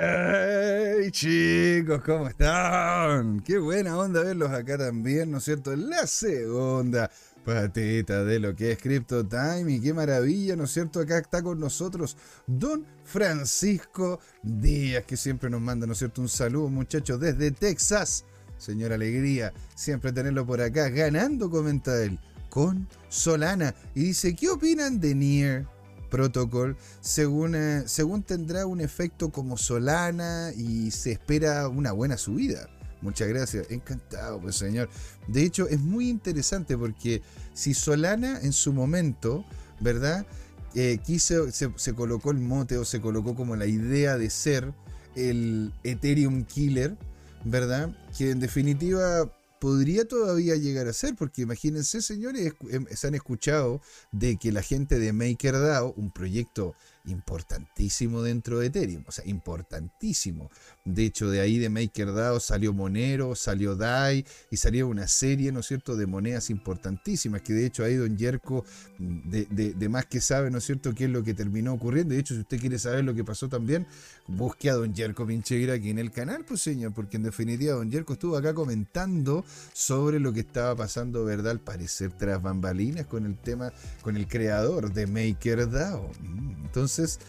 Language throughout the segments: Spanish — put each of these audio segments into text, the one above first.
¡Hey chicos! ¿Cómo están? Qué buena onda verlos acá también, ¿no es cierto? La segunda patita de lo que es Crypto Time y qué maravilla, ¿no es cierto? Acá está con nosotros Don Francisco Díaz, que siempre nos manda, ¿no es cierto? Un saludo muchachos desde Texas. Señora Alegría, siempre tenerlo por acá, ganando, comenta él, con Solana. Y dice, ¿qué opinan de Nier? Protocol, según, eh, según tendrá un efecto como Solana y se espera una buena subida. Muchas gracias, encantado, pues señor. De hecho, es muy interesante porque si Solana en su momento, ¿verdad? Eh, quiso, se, se colocó el mote o se colocó como la idea de ser el Ethereum Killer, ¿verdad? Que en definitiva podría todavía llegar a ser, porque imagínense, señores, em, se han escuchado de que la gente de MakerDAO, un proyecto importantísimo dentro de Ethereum, o sea, importantísimo. De hecho, de ahí de MakerDAO salió Monero, salió DAI y salió una serie, ¿no es cierto?, de monedas importantísimas, que de hecho ahí Don Yerko, de, de, más que sabe, ¿no es cierto?, qué es lo que terminó ocurriendo. De hecho, si usted quiere saber lo que pasó también, busque a Don Yerko Pincheira aquí en el canal, pues señor, porque en definitiva Don Yerko estuvo acá comentando sobre lo que estaba pasando, ¿verdad?, al parecer tras bambalinas con el tema, con el creador de MakerDAO. Mm, entonces, entonces,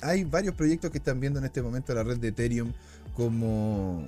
hay varios proyectos que están viendo en este momento la red de Ethereum como,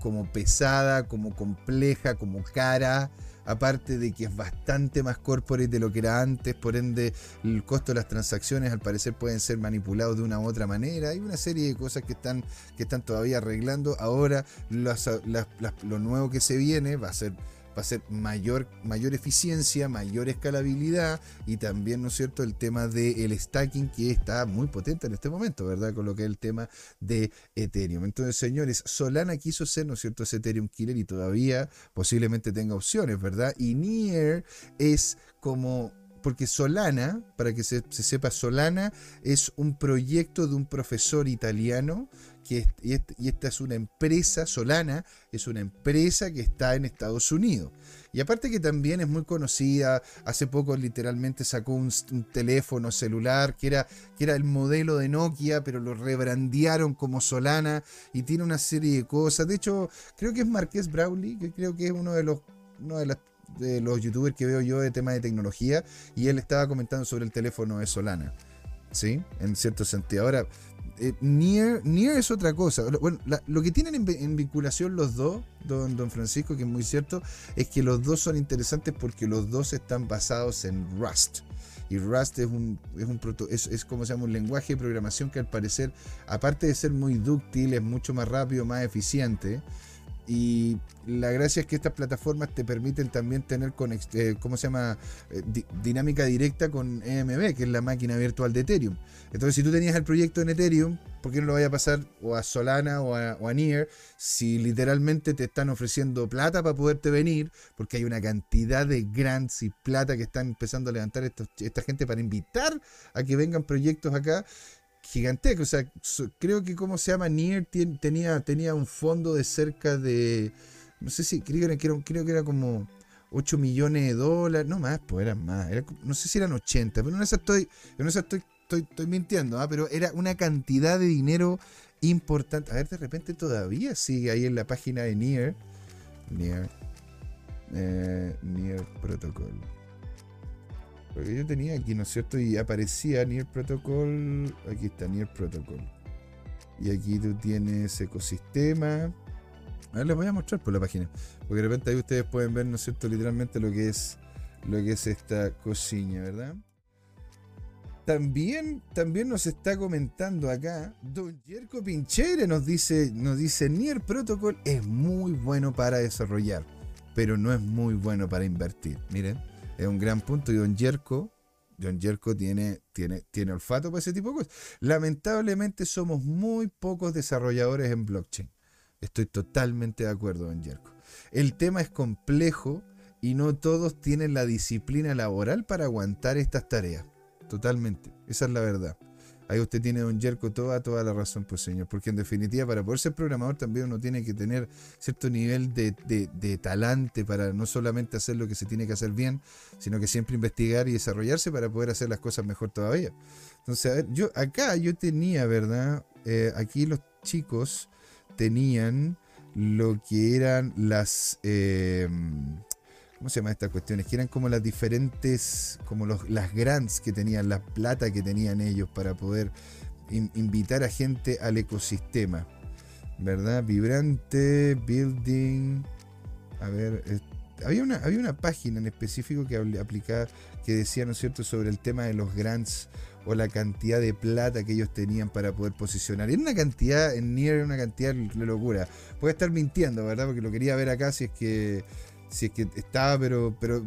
como pesada, como compleja, como cara. Aparte de que es bastante más corporate de lo que era antes, por ende el costo de las transacciones al parecer pueden ser manipulados de una u otra manera. Hay una serie de cosas que están, que están todavía arreglando. Ahora lo nuevo que se viene va a ser va a ser mayor, mayor eficiencia, mayor escalabilidad y también, ¿no es cierto?, el tema del stacking que está muy potente en este momento, ¿verdad? Con lo que es el tema de Ethereum. Entonces, señores, Solana quiso ser, ¿no es cierto?, ese Ethereum Killer y todavía posiblemente tenga opciones, ¿verdad? Y Nier es como porque Solana, para que se, se, sepa, Solana es un proyecto de un profesor italiano y, esta es una empresa, Solana, es una empresa que está en Estados Unidos. Y aparte que también es muy conocida, hace poco literalmente sacó un, teléfono celular que era, que era el modelo de Nokia, pero lo rebrandearon como Solana y tiene una serie de cosas. De hecho, creo que es Marqués Brawley, que creo que es uno de los, uno de, de los youtubers que veo yo de tema de tecnología, y él estaba comentando sobre el teléfono de Solana. ¿Sí? En cierto sentido. Ahora, eh, Nier, es otra cosa. Bueno, lo que tienen en, vinculación los dos, don, don, Francisco, que es muy cierto, es que los dos son interesantes porque los dos están basados en Rust. Y Rust es un, es, un es, es como se llama un lenguaje de programación que al parecer, aparte de ser muy dúctil, es mucho más rápido, más eficiente. Y la gracia es que estas plataformas te permiten también tener, eh, ¿cómo se llama? Eh, dinámica directa con EMB, que es la máquina virtual de Ethereum. Entonces, si tú tenías el proyecto en Ethereum, ¿por qué no lo vaya a pasar o a Solana o a, o Near si literalmente te están ofreciendo plata para poderte venir? Porque hay una cantidad de grants y plata que están empezando a levantar esta gente para invitar a que vengan proyectos acá gigantesco. O sea, creo que, ¿cómo se llama? Nier tenía, tenía un fondo de cerca de. No sé si, creo que era, creo que era como 8 millones de dólares. No más, pues eran más. no sé si eran 80, pero en esa estoy, en esa estoy, estoy, mintiendo, ¿ah? pero era una cantidad de dinero importante. A ver, de repente todavía sigue ahí en la página de Nier. Nier. Eh, Nier Protocol. Porque yo tenía aquí, ¿no es cierto? Y aparecía Nier Protocol. Aquí está Nier Protocol. Y aquí tú tienes ecosistema. A ver, les voy a mostrar por la página. Porque de repente ahí ustedes pueden ver, ¿no es cierto? Literalmente lo que es, lo que es esta cocina, ¿verdad? También, también nos está comentando acá, Don Jerko Pinchere nos dice, nos dice, Nier Protocol es muy bueno para desarrollar, pero no es muy bueno para invertir. Miren, es un gran punto. Y Don Jerko, Don Jerko tiene, tiene, tiene olfato para ese tipo de cosas. Lamentablemente somos muy pocos desarrolladores en blockchain. Estoy totalmente de acuerdo, Don Jerko. El tema es complejo y no todos tienen la disciplina laboral para aguantar estas tareas. Totalmente. Esa es la verdad. Ahí usted tiene, don Jerko, toda, toda la razón, pues señor, porque en definitiva para poder ser programador también uno tiene que tener cierto nivel de, de, talante para no solamente hacer lo que se tiene que hacer bien, sino que siempre investigar y desarrollarse para poder hacer las cosas mejor todavía. Entonces, a ver, yo acá yo tenía, ¿verdad? Eh, aquí los chicos tenían lo que eran las... Eh, ¿Cómo se llama estas cuestiones? Que eran como las diferentes, como los, las grants que tenían, la plata que tenían ellos para poder invitar a gente al ecosistema. ¿Verdad? Vibrante, building. A ver, había, una, había una página en específico que aplicaba, que decía, ¿no es cierto?, sobre el tema de los grants o la cantidad de plata que ellos tenían para poder posicionar. Era una cantidad, en Nier era una cantidad de locura. Puede estar mintiendo, ¿verdad? Porque lo quería ver acá si es que si es que estaba, pero, pero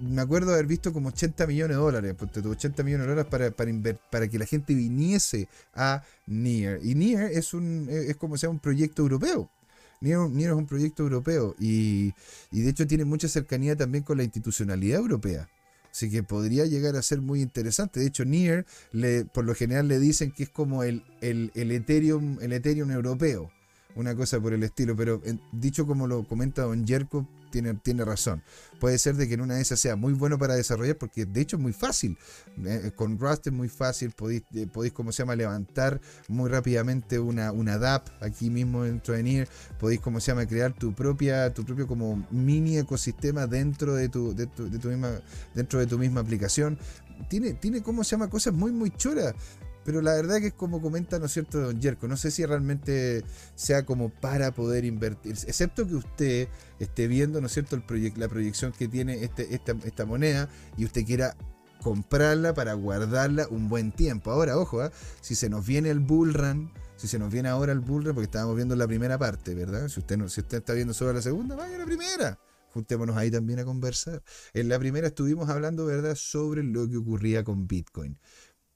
me acuerdo haber visto como 80 millones de dólares, 80 millones de dólares para, para, para que la gente viniese a Nier. Y Nier es, un, es como sea un proyecto europeo. Nier, es un proyecto europeo y, y de hecho tiene mucha cercanía también con la institucionalidad europea. Así que podría llegar a ser muy interesante. De hecho, Nier, le, por lo general le dicen que es como el, el, el, Ethereum, el Ethereum europeo. Una cosa por el estilo. Pero dicho como lo comenta Don Jerko, tiene, razón. Puede ser de que en una de esas sea muy bueno para desarrollar, porque de hecho es muy fácil. Eh, con Rust es muy fácil, podéis, eh, podéis, como se llama, levantar muy rápidamente una, una DAP aquí mismo dentro de Nier. Podéis, como se llama, crear tu propia, tu propio como mini ecosistema dentro de tu, de tu, de tu misma, dentro de tu misma aplicación. Tiene, tiene, como se llama, cosas muy, muy choras. Pero la verdad que es como comenta, ¿no es cierto, don Jerko? No sé si realmente sea como para poder invertir, excepto que usted esté viendo, ¿no es cierto?, la proyección que tiene este, esta, moneda y usted quiera comprarla para guardarla un buen tiempo. Ahora, ojo, ¿ah? si se nos viene el bull run, si se nos viene ahora el bull run, porque estábamos viendo la primera parte, ¿verdad? Si usted, no, si usted está viendo solo la segunda, vaya a la primera. Juntémonos ahí también a conversar. En la primera estuvimos hablando, ¿verdad?, sobre lo que ocurría con Bitcoin.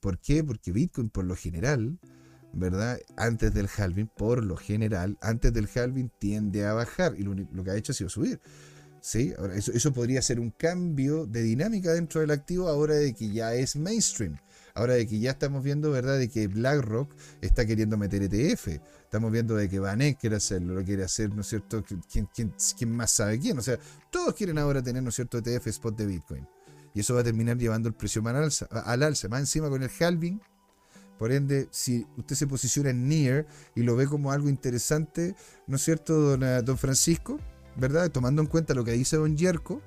¿Por qué? Porque Bitcoin por lo general, ¿verdad? Antes del halving, por lo general, antes del halving tiende a bajar y lo, que ha hecho ha sido subir. ¿Sí? Ahora, eso, podría ser un cambio de dinámica dentro del activo ahora de que ya es mainstream. Ahora de que ya estamos viendo, ¿verdad?, de que BlackRock está queriendo meter ETF. Estamos viendo de que Vanek quiere hacerlo, lo quiere hacer, ¿no es cierto? ¿Quién, quién, quién más sabe quién? O sea, todos quieren ahora tener, ¿no es cierto?, ETF spot de Bitcoin y eso va a terminar llevando el precio al alza, al alza. Más encima con el halving. Por ende, si usted se posiciona en Near y lo ve como algo interesante, ¿no es cierto, don, eh, don Francisco? ¿Verdad? Tomando en cuenta lo que dice don Yerko,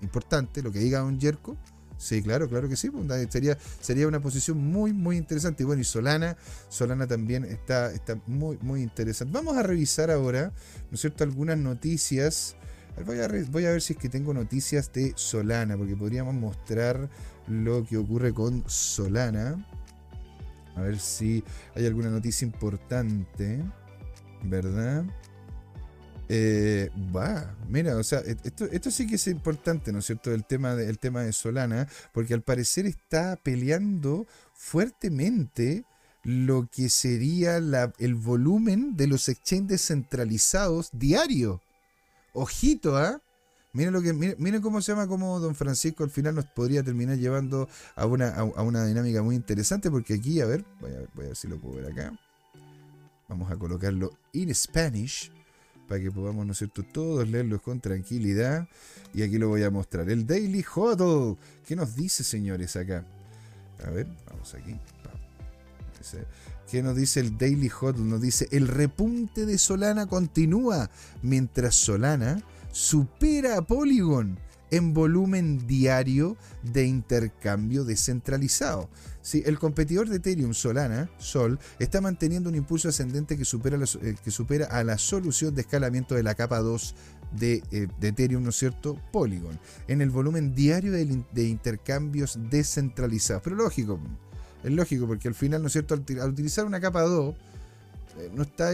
importante, lo que diga don Yerko. Sí, claro, claro que sí. Pues, sería, sería una posición muy, muy interesante. Y bueno, y Solana, Solana también está, está muy, muy interesante. Vamos a revisar ahora, ¿no es cierto?, algunas noticias Voy a, ver si es que tengo noticias de Solana, porque podríamos mostrar lo que ocurre con Solana. A ver si hay alguna noticia importante, ¿verdad? Eh, va, mira, o sea, esto, esto, sí que es importante, ¿no es cierto? El tema, de, tema de Solana, porque al parecer está peleando fuertemente lo que sería el volumen de los exchanges centralizados diario. Ojito, ¿ah? Miren, lo que, miren, cómo se llama, como Don Francisco al final nos podría terminar llevando a una, a, una dinámica muy interesante, porque aquí, a ver, voy a, ver si lo puedo ver acá. Vamos a colocarlo en Spanish para que podamos, ¿no es cierto?, todos leerlos con tranquilidad. Y aquí lo voy a mostrar. El Daily Huddle. ¿Qué nos dice, señores, acá? A ver, vamos aquí. ¿Qué nos dice el Daily Huddle? Nos dice, el repunte de Solana continúa mientras Solana supera a Polygon en volumen diario de intercambio descentralizado. Sí, el competidor de Ethereum, Solana, Sol, está manteniendo un impulso ascendente que supera, eh, que supera a la solución de escalamiento de la capa 2 de, eh, de, Ethereum, ¿no es cierto? Polygon, en el volumen diario de, de intercambios descentralizados. Pero lógico, es lógico, porque al final, ¿no es cierto? Al, utilizar una capa 2, eh, no está,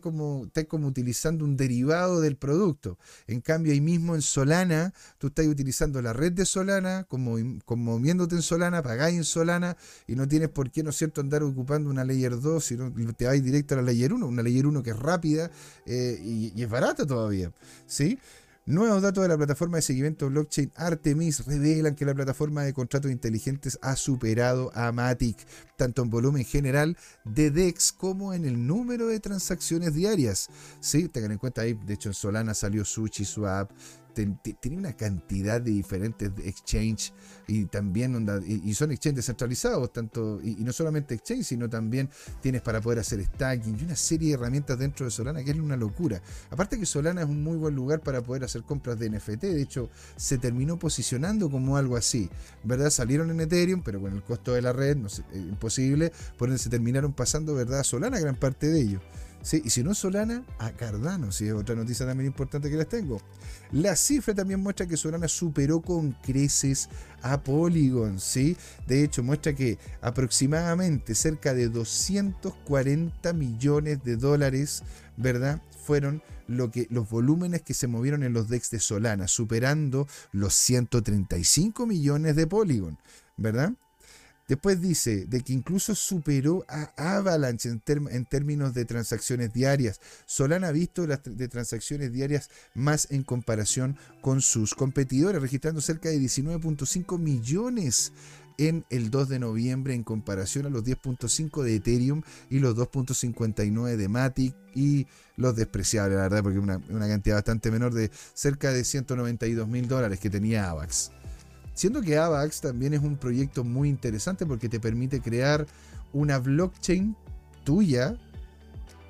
como, está como utilizando un derivado del producto. En cambio, ahí mismo en Solana, tú estás utilizando la red de Solana, como, como moviéndote en Solana, pagáis en Solana, y no tienes por qué, ¿no es cierto?, andar ocupando una Layer 2, sino te vais directo a la Layer 1, una Layer 1 que es rápida eh, y, es barata todavía. ¿Sí? Nuevos datos de la plataforma de seguimiento blockchain Artemis revelan que la plataforma de contratos inteligentes ha superado a Matic, tanto en volumen general de DEX como en el número de transacciones diarias. Sí, tengan en cuenta ahí, de hecho en Solana salió Sushi Swap, tiene una cantidad de diferentes exchange y también y, son exchanges descentralizados, tanto, y, no solamente exchange, sino también tienes para poder hacer stacking y una serie de herramientas dentro de Solana que es una locura. Aparte que Solana es un muy buen lugar para poder hacer compras de NFT, de hecho se terminó posicionando como algo así, ¿verdad? Salieron en Ethereum, pero con el costo de la red, no sé, imposible, por donde se terminaron pasando, ¿verdad? A Solana gran parte de ellos. ¿Sí? Y si no Solana, a Cardano, es otra noticia también importante que les tengo. La cifra también muestra que Solana superó con creces a Polygon, ¿sí? De hecho, muestra que aproximadamente cerca de 240 millones de dólares, ¿verdad? Fueron lo que, los volúmenes que se movieron en los DEX de Solana, superando los 135 millones de Polygon, ¿verdad? Después dice de que incluso superó a Avalanche en, términos de transacciones diarias. Solana ha visto las de transacciones diarias más en comparación con sus competidores, registrando cerca de 19.5 millones en el 2 de noviembre en comparación a los 10.5 de Ethereum y los 2.59 de Matic y los despreciables, la verdad, porque una, una cantidad bastante menor de cerca de 192 mil dólares que tenía AVAX. Siendo que AVAX también es un proyecto muy interesante porque te permite crear una blockchain tuya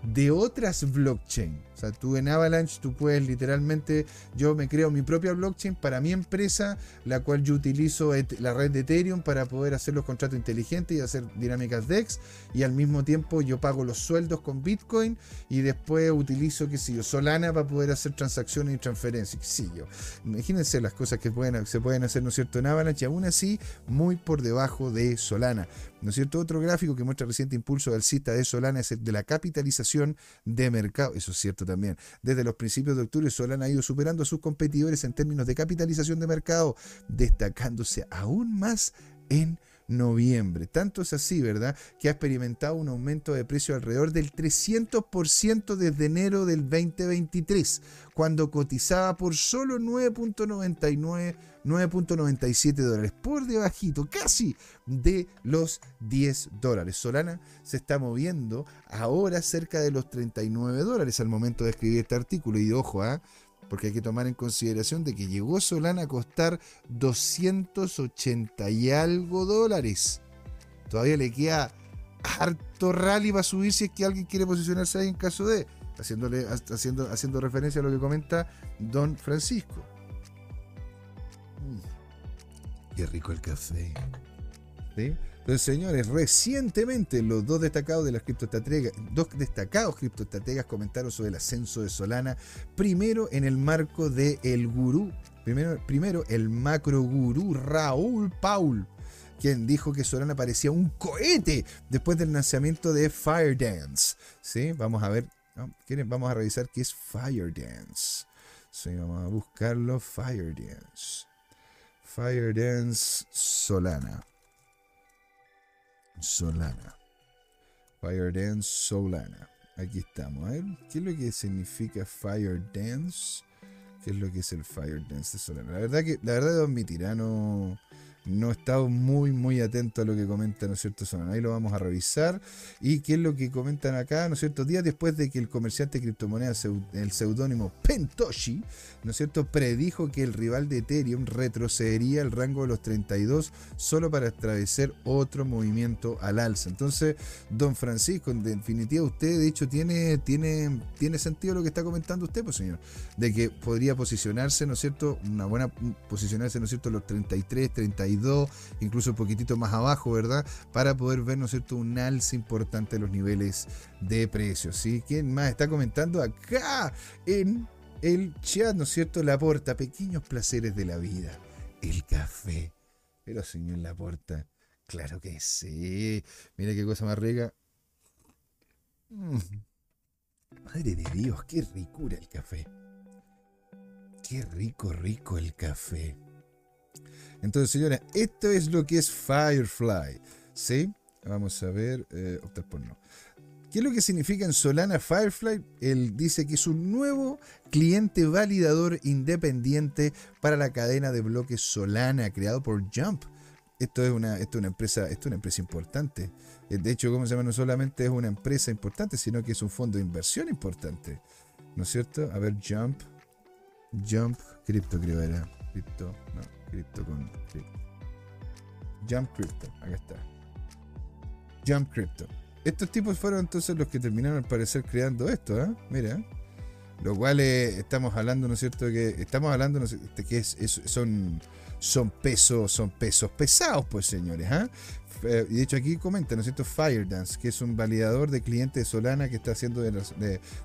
de otras blockchain. Sea, tú en Avalanche, tú puedes literalmente, yo me creo mi propia blockchain para mi empresa, la cual yo utilizo la red de Ethereum para poder hacer los contratos inteligentes y hacer dinámicas DEX. Y al mismo tiempo yo pago los sueldos con Bitcoin y después utilizo, qué sé yo, Solana para poder hacer transacciones y transferencias. Qué sé yo. Imagínense las cosas que se pueden hacer, ¿no es cierto?, en Avalanche y aún así muy por debajo de Solana. ¿No es cierto? Otro gráfico que muestra reciente impulso alcista de Solana es el de la capitalización de mercado. Eso es cierto también. Desde los principios de octubre, Solana ha ido superando a sus competidores en términos de capitalización de mercado, destacándose aún más en noviembre. Tanto es así, ¿verdad? Que ha experimentado un aumento de precio alrededor del 300% desde enero del 2023, cuando cotizaba por solo 9.99 9.97 dólares, por debajito, casi de los 10 dólares. Solana se está moviendo ahora cerca de los 39 dólares al momento de escribir este artículo. Y ojo, ¿ah? Porque hay que tomar en consideración de que llegó Solana a costar 280 y algo dólares. Todavía le queda harto rally para subir si es que alguien quiere posicionarse ahí en caso de, haciéndole, haciendo, haciendo referencia a lo que comenta Don Francisco. Mm, qué rico el café. ¿Sí? Entonces, señores, recientemente los dos destacados de las criptoestrategas, dos destacados criptoestrategas comentaron sobre el ascenso de Solana, primero en el marco de el gurú, primero, primero el macro gurú Raúl Paul, quien dijo que Solana parecía un cohete después del lanzamiento de Firedance. ¿Sí? Vamos a ver. Vamos a revisar qué es Firedance. Sí, vamos a buscarlo, Firedance. Firedance Solana. Solana. Fire Dance Solana. Aquí estamos. ¿qué es lo que significa Fire Dance? ¿Qué es lo que es el Fire Dance de Solana? La verdad que, la verdad, Don Mitirano no he estado muy, muy atento a lo que comentan, ¿no es cierto? Ahí lo vamos a revisar. ¿Y qué es lo que comentan acá, ¿no es cierto? Días después de que el comerciante de criptomonedas, el seudónimo Pentoshi, ¿no es cierto?, predijo que el rival de Ethereum retrocedería al rango de los 32 solo para establecer otro movimiento al alza. Entonces, don Francisco, en definitiva, usted de hecho tiene, tiene, tiene sentido lo que está comentando usted, pues señor, de que podría posicionarse, ¿no es cierto?, una buena posicionarse, ¿no es cierto?, los 33, 32 incluso un poquitito más abajo, ¿verdad? Para poder ver, ¿no es cierto?, un alza importante de los niveles de precios. ¿Quién más está comentando acá en el chat, ¿no es cierto? La porta, pequeños placeres de la vida, el café. Pero señor Laporta, claro que sí. Mira qué cosa más rica. Mm. Madre de Dios, qué ricura el café. Qué rico, rico el café. Entonces, señores, esto es lo que es Firefly. ¿Sí? Vamos a ver. Eh, optar por no. ¿Qué es lo que significa en Solana Firefly? Él dice que es un nuevo cliente validador independiente para la cadena de bloques Solana creado por Jump. Esto es una, esto es una empresa, esto es una empresa importante. Eh, de hecho, ¿cómo se llama? No solamente es una empresa importante, sino que es un fondo de inversión importante. ¿No es cierto? A ver, Jump. Jump Crypto creo. Crypto. No, Crypto con. Jump Crypto. Acá está. Jump Crypto. Estos tipos fueron entonces los que terminaron al parecer creando esto, ¿eh? Mira. Lo cual estamos hablando, ¿no es cierto? Que estamos hablando, ¿no es cierto? que son, son pesos, son pesos pesados, pues señores, ¿ah? Y de hecho aquí comenta, ¿no es cierto? Firedance, que es un validador de clientes de Solana que está siendo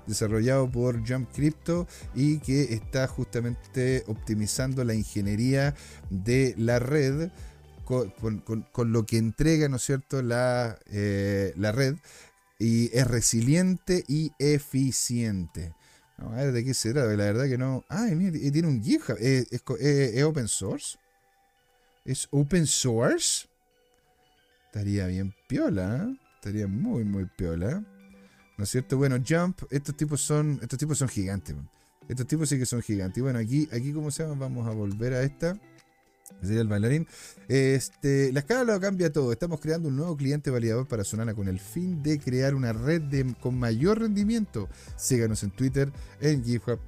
desarrollado por Jump Crypto y que está justamente optimizando la ingeniería de la red con, lo que entrega, ¿no es cierto?, la, eh, la red y es resiliente y eficiente. a de qué será, la verdad que no. Ay, mira, tiene un GitHub. ¿Es, es, open source? ¿Es open source? Estaría bien piola, ¿eh? Estaría muy, muy piola. ¿No es cierto? Bueno, Jump, estos tipos son, estos tipos son gigantes. Estos tipos sí que son gigantes. Y bueno, aquí, aquí como se llama, vamos a volver a esta sería el bailarín. Este, la escala lo cambia todo. Estamos creando un nuevo cliente validador para Solana con el fin de crear una red con mayor rendimiento. Síganos en Twitter, en GitHub,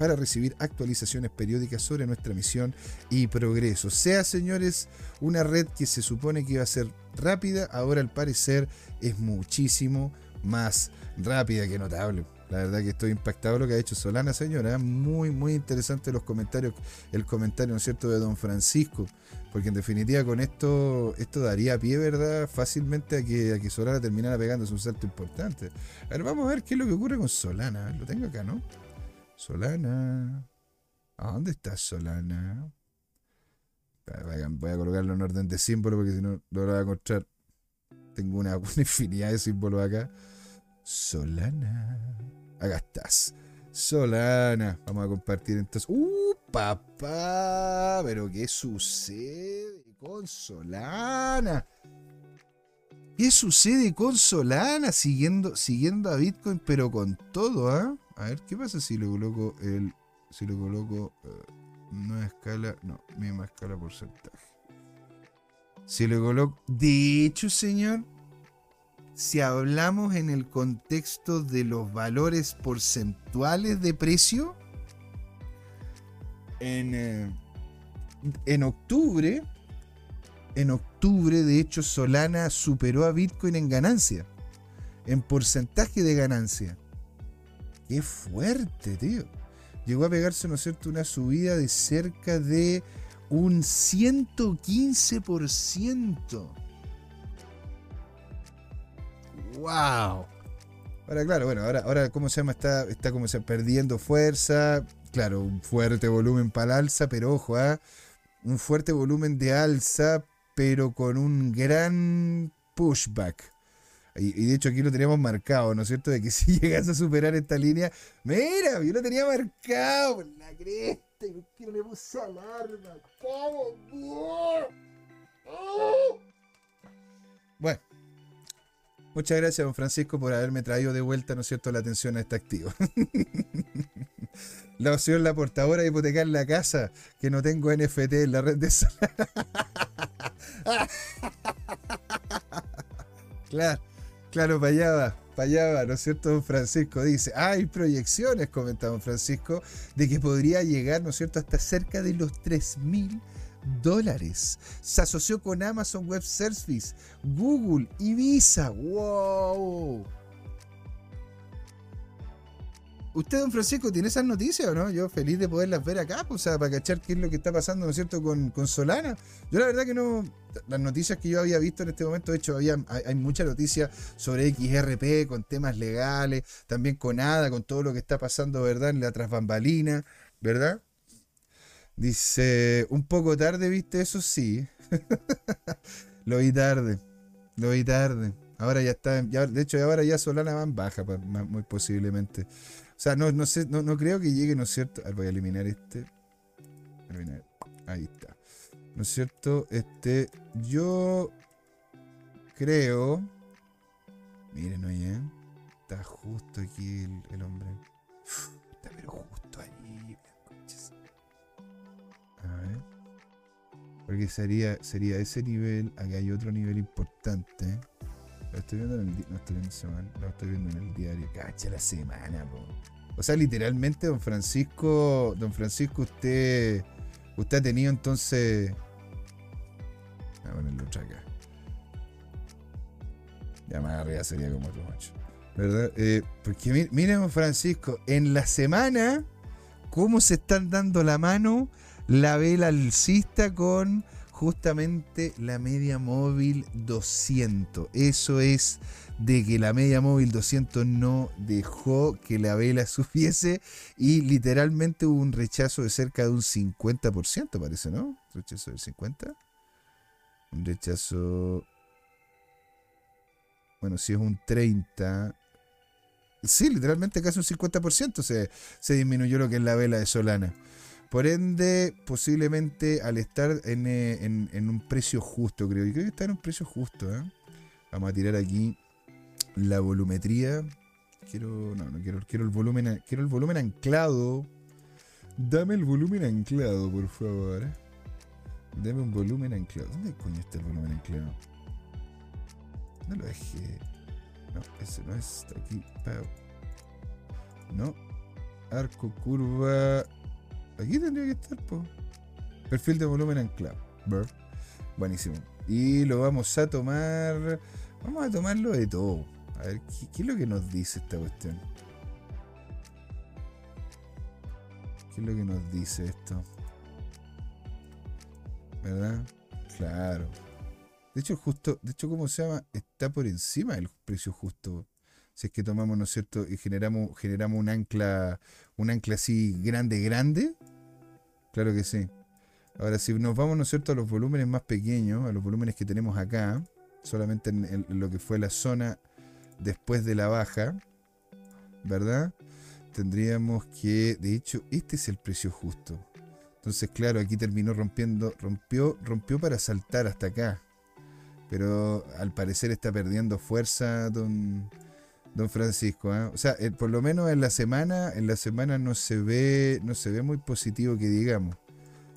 para recibir actualizaciones periódicas sobre nuestra misión y progreso. Sea, señores, una red que se supone que iba a ser rápida, ahora al parecer es muchísimo más rápida que notable. La verdad que estoy impactado lo que ha hecho Solana, señora. Muy, muy interesante los comentarios, el comentario, ¿no es cierto?, de don Francisco. Porque en definitiva con esto, esto daría pie, ¿verdad?, fácilmente a que, a que Solana terminara pegándose un salto importante. A ver, vamos a ver qué es lo que ocurre con Solana. Lo tengo acá, ¿no? Solana. ¿A dónde está Solana? Voy a colocarlo en orden de símbolo porque si no, lo voy a encontrar. Tengo una, una infinidad de símbolos acá. Solana. Acá estás. Solana. Vamos a compartir entonces. ¡Uh, papá! ¿Pero qué sucede con Solana? ¿Qué sucede con Solana? Siguiendo, siguiendo a Bitcoin, pero con todo, ¿ah? A ver, ¿qué pasa si le coloco el. Si le coloco. Uh, escala. No, misma escala porcentaje. Si le coloco. De hecho, señor si hablamos en el contexto de los valores porcentuales de precio, en, eh, en octubre, en octubre, de hecho, Solana superó a Bitcoin en ganancia, en porcentaje de ganancia. Qué fuerte, tío. Llegó a pegarse, ¿no es cierto?, una subida de cerca de un 115%. ¡Wow! Ahora, claro, bueno, ahora, ahora ¿cómo se llama? Está, está como se perdiendo fuerza. Claro, un fuerte volumen para el alza, pero ojo, ¿ah? un fuerte volumen de alza, pero con un gran pushback. Y, de hecho aquí lo teníamos marcado, ¿no es cierto? De que si llegas a superar esta línea, mira, yo lo tenía marcado por la cresta, y que no le puse alarma. ¿Cómo? Bueno, Muchas gracias, don Francisco, por haberme traído de vuelta, ¿no es cierto?, la atención a este activo. la opción, la portadora de hipotecar la casa, que no tengo NFT en la red de claro, claro, para allá va, para allá va, ¿no es cierto? Don Francisco dice, hay proyecciones, comenta don Francisco, de que podría llegar, ¿no es cierto?, hasta cerca de los 3.000 dólares. Se asoció con Amazon Web Service, Google y Visa. ¡Wow! ¿Usted, don Francisco, tiene esas noticias o no? Yo feliz de poderlas ver acá, pues, o sea, para cachar qué es lo que está pasando, ¿no es cierto?, con, Solana. Yo la verdad que no, las noticias que yo había visto en este momento, de hecho, había, hay, hay mucha noticia sobre XRP, con temas legales, también con ADA, con todo lo que está pasando, ¿verdad?, en la trasbambalina, ¿verdad? Dice, un poco tarde, ¿viste? Eso sí. lo vi tarde. Lo vi tarde. Ahora ya está, de hecho ahora ya Solana va en baja, muy posiblemente. O sea, no, no sé, no, creo que llegue, ¿no es cierto? voy a eliminar este. Ahí está. ¿No es cierto? Este, yo creo Miren, oye, está justo aquí el, hombre. está pero justo ahí. A ver. Porque sería, sería ese nivel. Aquí hay otro nivel importante. Lo estoy viendo en el No estoy viendo semana. Lo estoy viendo en el diario. Cacha la semana, po. O sea, literalmente, don Francisco. Don Francisco, usted. Usted ha tenido entonces. Voy a ponerlo otra acá. Ya más arriba sería como otro macho. ¿Verdad? Eh, porque miren, Francisco, en la semana, cómo se están dando la mano la vela alcista con justamente la media móvil 200. Eso es de que la media móvil 200 no dejó que la vela subiese y literalmente hubo un rechazo de cerca de un 50%, parece, ¿no? Rechazo del 50. Un rechazo bueno, si es un 30, sí, literalmente casi un 50% se, se disminuyó lo que es la vela de Solana. Por ende, posiblemente al estar en, eh, un precio justo, creo. Y creo que está en un precio justo. ¿eh? Vamos a tirar aquí la volumetría. Quiero. No, no quiero. Quiero el volumen. Quiero el volumen anclado. Dame el volumen anclado, por favor. Dame un volumen anclado. ¿Dónde coño está el volumen anclado? No lo dejé. No, ese no es. Está aquí. No. Arco, curva. Aquí tendría que estar, po. Perfil de volumen anclado. Buenísimo. Y lo vamos a tomar. Vamos a tomarlo de todo. A ver, ¿qué, es lo que nos dice esta cuestión? ¿Qué es lo que nos dice esto? ¿Verdad? Claro. De hecho, justo, de hecho, ¿cómo se llama? Está por encima del precio justo. Si es que tomamos, ¿no es cierto? Y generamos, generamos un ancla, un ancla así grande, grande. Claro que sí. Ahora, si nos vamos, ¿no es cierto?, a los volúmenes más pequeños, a los volúmenes que tenemos acá, solamente en, lo que fue la zona después de la baja, ¿verdad? Tendríamos que, de hecho, este es el precio justo. Entonces, claro, aquí terminó rompiendo, rompió, rompió para saltar hasta acá. Pero al parecer está perdiendo fuerza don, don Francisco. ¿ah? O sea, eh, por lo menos en la semana, en la semana no se ve, no se ve muy positivo que digamos.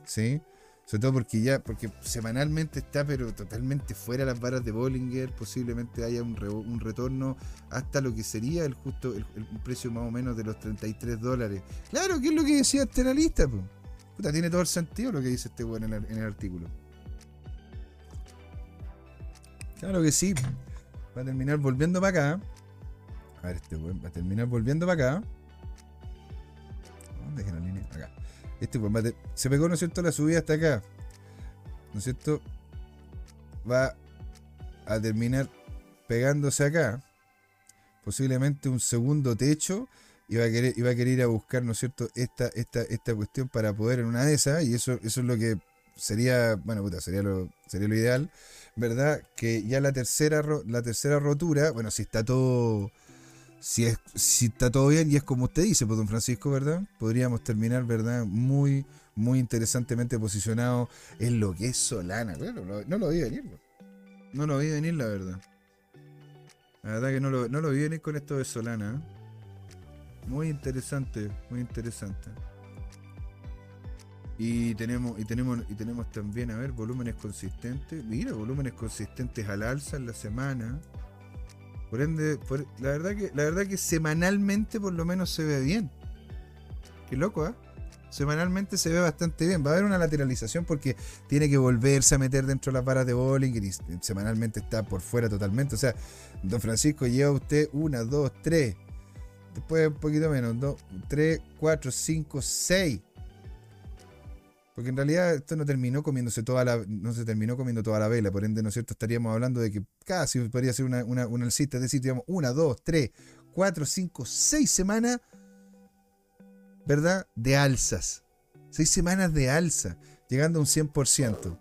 ¿Sí? Sobre todo porque ya, porque semanalmente está pero totalmente fuera las varas de Bollinger, posiblemente haya un, un retorno hasta lo que sería el justo el, precio más o menos de los 33 dólares. Claro, ¿qué es lo que decía este analista? Puta, tiene todo el sentido lo que dice este weón en el artículo. Claro que sí. Va a terminar volviendo para acá. A ver, este weón va a terminar volviendo para acá. ¿Dónde la línea? Acá. Este weón va a se pegó, ¿no es cierto?, la subida hasta acá. ¿No es cierto? Va a terminar pegándose acá. Posiblemente un segundo techo. Va a querer, a querer ir a buscar, ¿no es cierto?, esta, esta, esta cuestión para poder en una de esas. Y eso, eso es lo que sería, bueno, puta, sería lo, sería lo ideal. ¿verdad? Que ya la tercera, la tercera rotura, bueno, si está todo. Si, es, si está todo bien y es como usted dice, pues don Francisco, ¿verdad? Podríamos terminar, ¿verdad? Muy, muy interesantemente posicionado en lo que es Solana. no lo vi venir, pues. no lo vi venir, la verdad. La verdad que no lo, no lo vi venir con esto de Solana. ¿eh? Muy interesante, muy interesante. Y tenemos, y tenemos, y tenemos también, a ver, volúmenes consistentes. Mira, volúmenes consistentes al alza en la semana. Por ende, la verdad que, la verdad que semanalmente por lo menos se ve bien. Qué loco, ¿eh? Semanalmente se ve bastante bien. Va a haber una lateralización porque tiene que volverse a meter dentro de las varas de bowling y semanalmente está por fuera totalmente. O sea, don Francisco lleva usted una, dos, tres. Después un poquito menos. Dos, tres, cuatro, cinco, seis porque en realidad esto no terminó comiéndose toda la, no se terminó comiendo toda la vela, por ende, ¿no es cierto? Estaríamos hablando de que casi podría ser una, una, una alcista, es decir, digamos, una, dos, tres, cuatro, cinco, seis semanas, ¿verdad? De alzas. Seis semanas de alza, llegando a un 100%.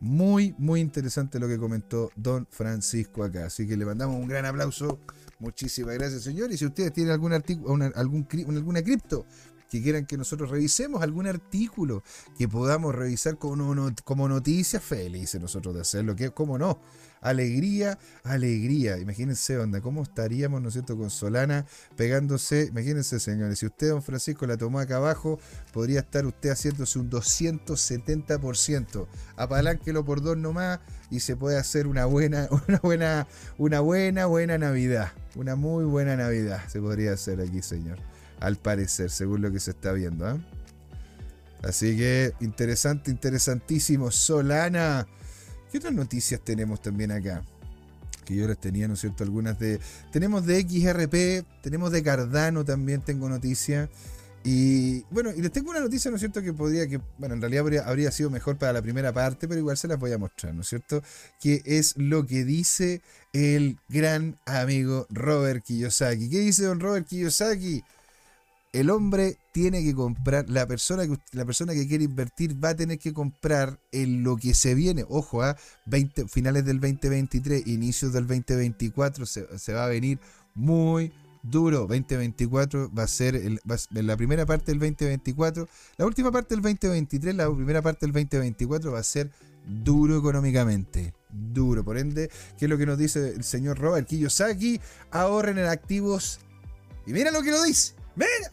Muy, muy interesante lo que comentó don Francisco acá. Así que le mandamos un gran aplauso. Muchísimas gracias, señor. Y si ustedes tienen algún artículo, algún, alguna cripto que quieran que nosotros revisemos, algún artículo que podamos revisar como, como noticias, felices nosotros de hacerlo, que como no. Alegría, alegría. Imagínense, onda, cómo estaríamos, ¿no es cierto?, con Solana pegándose. Imagínense, señores, si usted, don Francisco, la tomó acá abajo, podría estar usted haciéndose un 270%. Apalánquelo por dos nomás y se puede hacer una buena, una buena, una buena, buena Navidad. Una muy buena Navidad se podría hacer aquí, señor. Al parecer, según lo que se está viendo. ¿ah? Así que interesante, interesantísimo. Solana. ¿Qué otras noticias tenemos también acá? Que yo les tenía, ¿no es cierto? Algunas de. Tenemos de XRP, tenemos de Cardano también, tengo noticias. Y bueno, y les tengo una noticia, ¿no es cierto? Que podría, que, bueno, en realidad habría, habría, sido mejor para la primera parte, pero igual se las voy a mostrar, ¿no es cierto? Que es lo que dice el gran amigo Robert Kiyosaki. ¿Qué dice don Robert Kiyosaki? El hombre tiene que comprar, la persona que, la persona que quiere invertir va a tener que comprar en lo que se viene. Ojo, a ¿ah? 20, finales del 2023, inicios del 2024, se, se va a venir muy, duro 2024 va a ser la primera parte del 2024, la última parte del 2023, la primera parte del 2024 va a ser duro económicamente, duro. Por ende, ¿qué es lo que nos dice el señor Robert Kiyosaki? Ahorren en activos y mira lo que lo dice, mira,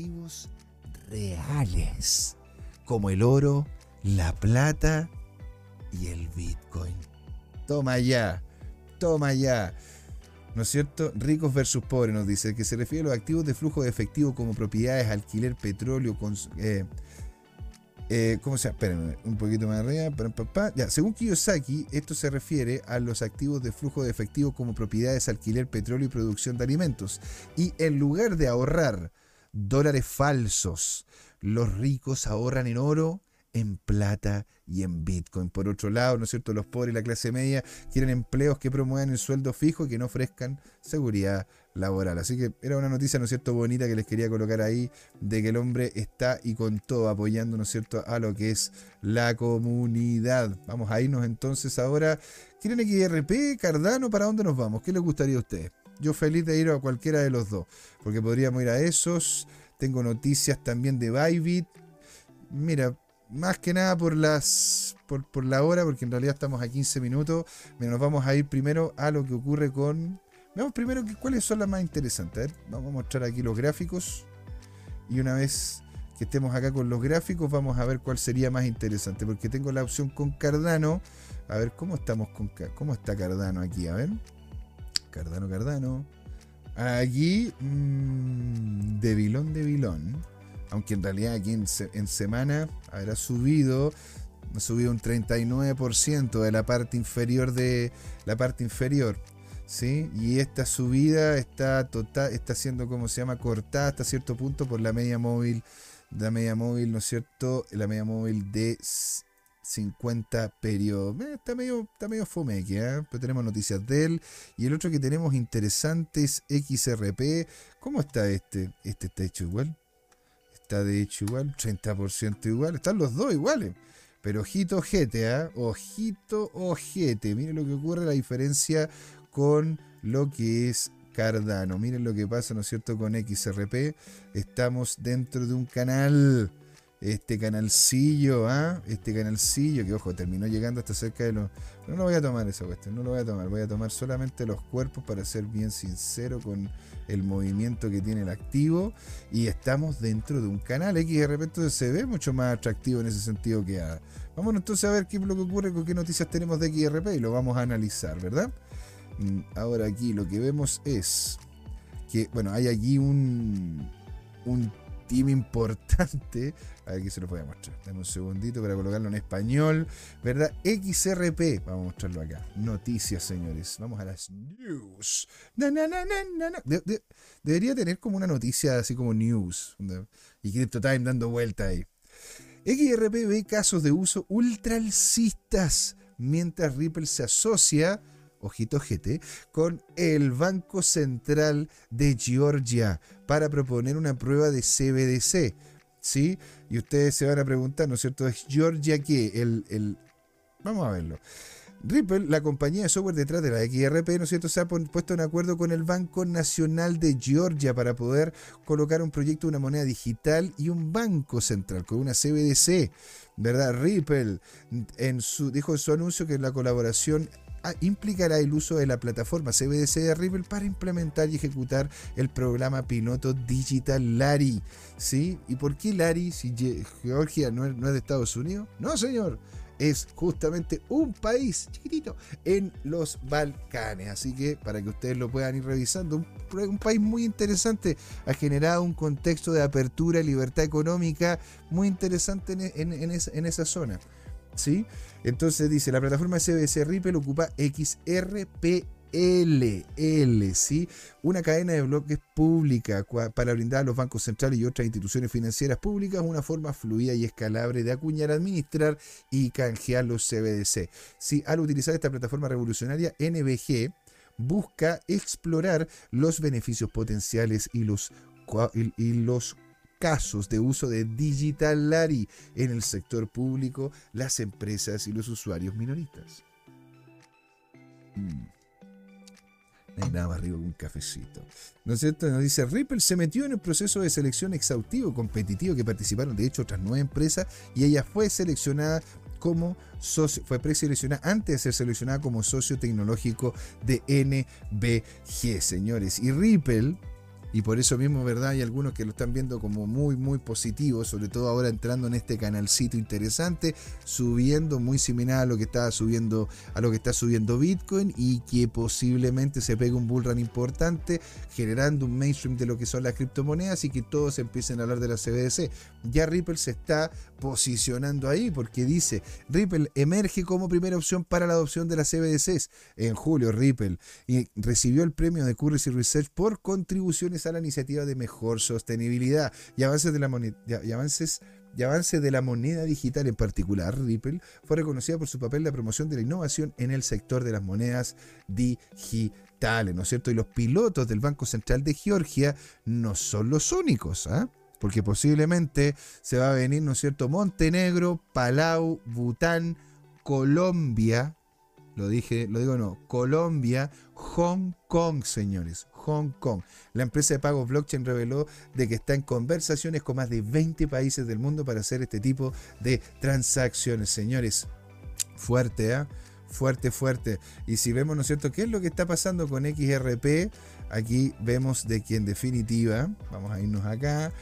activos reales como el oro, la plata y el Bitcoin. Toma ya, toma ya. ¿No es cierto? Ricos versus pobres nos dice, que se refiere a los activos de flujo de efectivo como propiedades, alquiler, petróleo, eh, eh, ¿Cómo se llama? Espérenme, un poquito más arriba. Ya, según Kiyosaki, esto se refiere a los activos de flujo de efectivo como propiedades, alquiler, petróleo y producción de alimentos. Y en lugar de ahorrar dólares falsos, los ricos ahorran en oro, en plata y en Bitcoin. Por otro lado, ¿no es cierto? Los pobres y la clase media quieren empleos que promuevan el sueldo fijo y que no ofrezcan seguridad laboral. Así que era una noticia, ¿no es cierto?, bonita que les quería colocar ahí, de que el hombre está y con todo apoyando, ¿no es cierto?, a lo que es la comunidad. Vamos a irnos entonces ahora. ¿Quieren XRP, Cardano? ¿Para dónde nos vamos? ¿Qué les gustaría a ustedes? Yo feliz de ir a cualquiera de los dos, porque podríamos ir a esos. Tengo noticias también de Bybit. Mira, más que nada por las por, la hora, porque en realidad estamos a 15 minutos. nos vamos a ir primero a lo que ocurre con. Veamos primero que, cuáles son las más interesantes. vamos a mostrar aquí los gráficos. Y una vez que estemos acá con los gráficos, vamos a ver cuál sería más interesante. Porque tengo la opción con Cardano. A ver, ¿cómo estamos con cómo está Cardano aquí? A ver. Cardano, Cardano. Aquí. Mmm, de vilón, de vilón aunque en realidad aquí en, semana habrá subido, ha subido un 39% de la parte inferior de la parte inferior. ¿Sí? Y esta subida está total, está siendo como se llama cortada hasta cierto punto por la media móvil, la media móvil, ¿no es cierto? La media móvil de 50 periodos. Eh, está medio, está medio fomeque, ¿eh? pero tenemos noticias de él. Y el otro que tenemos interesante es XRP. ¿Cómo está este? Este está hecho igual está de hecho igual, 30% igual, están los dos iguales. Pero ojito ojete, ¿eh? ojito ojete. Miren lo que ocurre, la diferencia con lo que es Cardano. Miren lo que pasa, ¿no es cierto?, con XRP. Estamos dentro de un canal este canalcillo, ¿ah? Este canalcillo que, ojo, terminó llegando hasta cerca de los... No lo voy a tomar esa cuestión, no lo voy a tomar. Voy a tomar solamente los cuerpos para ser bien sincero con el movimiento que tiene el activo. Y estamos dentro de un canal X de repente se ve mucho más atractivo en ese sentido que A. Vamos entonces a ver qué es lo que ocurre, con qué noticias tenemos de XRP y lo vamos a analizar, ¿verdad? Mm, ahora aquí lo que vemos es que, bueno, hay aquí un, un team importante. Aquí se lo voy a mostrar. Dame un segundito para colocarlo en español. ¿Verdad? XRP. Vamos a mostrarlo acá. Noticias, señores. Vamos a las news. debería tener como una noticia así como news. Y CryptoTime dando vuelta ahí. XRP ve casos de uso ultralcistas mientras Ripple se asocia ojito GT, con el Banco Central de Georgia para proponer una prueba de CBDC. ¿Sí? Y ustedes se van a preguntar, ¿no es cierto? ¿Es Georgia qué? El, el... Vamos a verlo. Ripple, la compañía de software detrás de la XRP, ¿no es cierto?, se ha puesto en acuerdo con el Banco Nacional de Georgia para poder colocar un proyecto de una moneda digital y un banco central, con una CBDC, ¿verdad? Ripple en su, dijo en su anuncio que la colaboración implicará el uso de la plataforma CBDC de Ripple para implementar y ejecutar el programa piloto Digital Lari. ¿Sí? ¿Y por qué Lari si Georgia no es de Estados Unidos? No, señor es justamente un país chiquitito en los Balcanes. Así que para que ustedes lo puedan ir revisando, un, país muy interesante, ha generado un contexto de apertura y libertad económica muy interesante en, esa, zona. ¿Sí? Entonces dice, la plataforma CBC Ripple ocupa XRP LL, ¿sí? una cadena de bloques pública para brindar a los bancos centrales y otras instituciones financieras públicas una forma fluida y escalable de acuñar, administrar y canjear los CBDC. ¿sí? Al utilizar esta plataforma revolucionaria, NBG busca explorar los beneficios potenciales y los, y los casos de uso de Digital Lari en el sector público, las empresas y los usuarios minoristas. Mm nada más rico que un cafecito. ¿No es cierto? Nos dice, Ripple se metió en el proceso de selección exhaustivo, competitivo, que participaron de hecho otras nueve empresas, y ella fue seleccionada como socio, fue preseleccionada antes de ser seleccionada como socio tecnológico de NBG, señores. Y Ripple y por eso mismo, ¿verdad? Hay algunos que lo están viendo como muy, muy positivo, sobre todo ahora entrando en este canalcito interesante, subiendo muy similar a lo que está subiendo, a lo que está subiendo Bitcoin y que posiblemente se pegue un bullrun importante, generando un mainstream de lo que son las criptomonedas y que todos empiecen a hablar de la CBDC. Ya Ripple se está posicionando ahí porque dice, Ripple emerge como primera opción para la adopción de las CBDCs. En julio, Ripple y recibió el premio de Currency Research por contribuciones a la iniciativa de mejor sostenibilidad y avances de la moneda, y avances avance de la moneda digital en particular, Ripple fue reconocida por su papel de promoción de la innovación en el sector de las monedas digitales, ¿no es cierto? Y los pilotos del Banco Central de Georgia no son los únicos, ¿ah? Porque posiblemente se va a venir, ¿no es cierto? Montenegro, Palau, Bután, Colombia, lo dije, lo digo no, Colombia, Hong Kong, señores, Hong Kong. La empresa de pagos blockchain reveló de que está en conversaciones con más de 20 países del mundo para hacer este tipo de transacciones, señores. Fuerte, ¿eh? Fuerte, fuerte. Y si vemos, ¿no es cierto?, qué es lo que está pasando con XRP, aquí vemos de que en definitiva, vamos a irnos acá,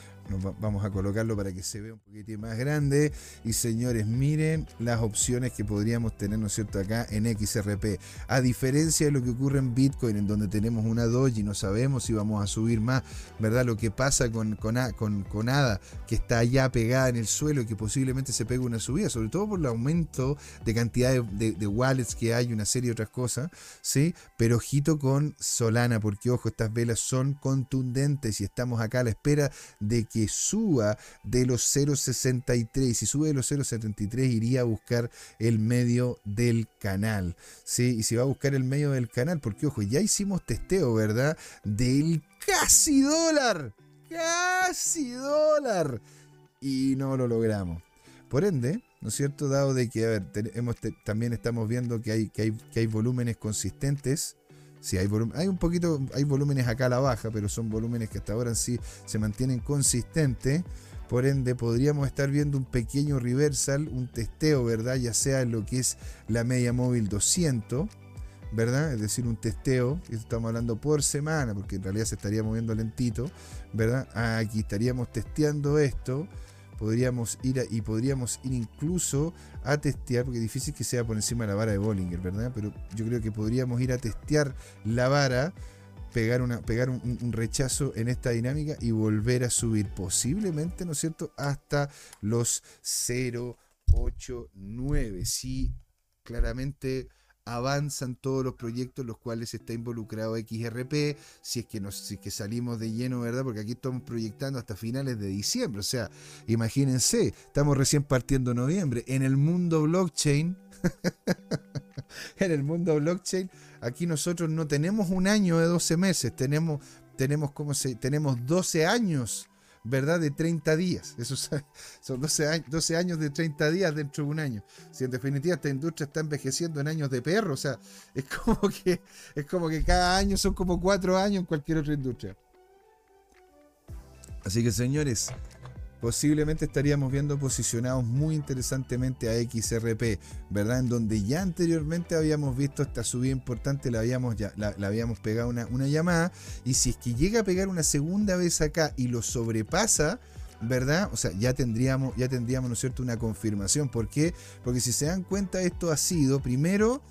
vamos a colocarlo para que se vea un poquitín más grande. Y señores, miren las opciones que podríamos tener, ¿no es cierto?, acá en XRP. A diferencia de lo que ocurre en Bitcoin, en donde tenemos una doji y no sabemos si vamos a subir más, ¿verdad? Lo que pasa con, con, con, ADA, que está allá pegada en el suelo y que posiblemente se pegue una subida, sobre todo por el aumento de cantidad de, de wallets que hay, una serie de otras cosas, ¿sí? Pero ojito con Solana, porque ojo, estas velas son contundentes y estamos acá a la espera de que suba de los 0.63. Si sube de los 0.73 iría a buscar el medio del canal. ¿sí? Y si va a buscar el medio del canal, porque ojo, ya hicimos testeo, ¿verdad? Del casi dólar. Casi dólar. Y no lo logramos. Por ende, ¿no es cierto? Dado de que, a ver, también estamos viendo que hay, que hay, que hay volúmenes consistentes Sí, hay, un poquito, hay volúmenes acá a la baja, pero son volúmenes que hasta ahora sí se mantienen consistentes. Por ende, podríamos estar viendo un pequeño reversal, un testeo, ¿verdad? Ya sea en lo que es la media móvil 200, ¿verdad? Es decir, un testeo, estamos hablando por semana, porque en realidad se estaría moviendo lentito, ¿verdad? Aquí estaríamos testeando esto podríamos ir y podríamos ir incluso a testear, porque es difícil que sea por encima de la vara de Bollinger, ¿verdad? Pero yo creo que podríamos ir a testear la vara, pegar, pegar un, rechazo en esta dinámica y volver a subir, posiblemente, ¿no es cierto?, hasta los 0,89. Sí, claramente avanzan todos los proyectos en los cuales está involucrado XRP, si es que nos, si que salimos de lleno, ¿verdad? Porque aquí estamos proyectando hasta finales de diciembre, o sea, imagínense, estamos recién partiendo noviembre, en el mundo blockchain, en el mundo blockchain, aquí nosotros no tenemos un año de 12 meses, tenemos, tenemos, ¿cómo se, tenemos 12 años ¿verdad? De 30 días. Esos son 12 años, 12 años de 30 días dentro de un año. Si en definitiva esta industria está envejeciendo en años de perro, o sea, es como que, es como que cada año son como 4 años en cualquier otra industria. Así que señores, posiblemente estaríamos viendo posicionados muy interesantemente a XRP, ¿verdad? En donde ya anteriormente habíamos visto esta subida importante, la habíamos, ya, la, habíamos pegado una, una, llamada, y si es que llega a pegar una segunda vez acá y lo sobrepasa, ¿verdad? O sea, ya tendríamos, ya tendríamos, ¿no cierto?, una confirmación. ¿Por qué? Porque si se dan cuenta, esto ha sido, primero,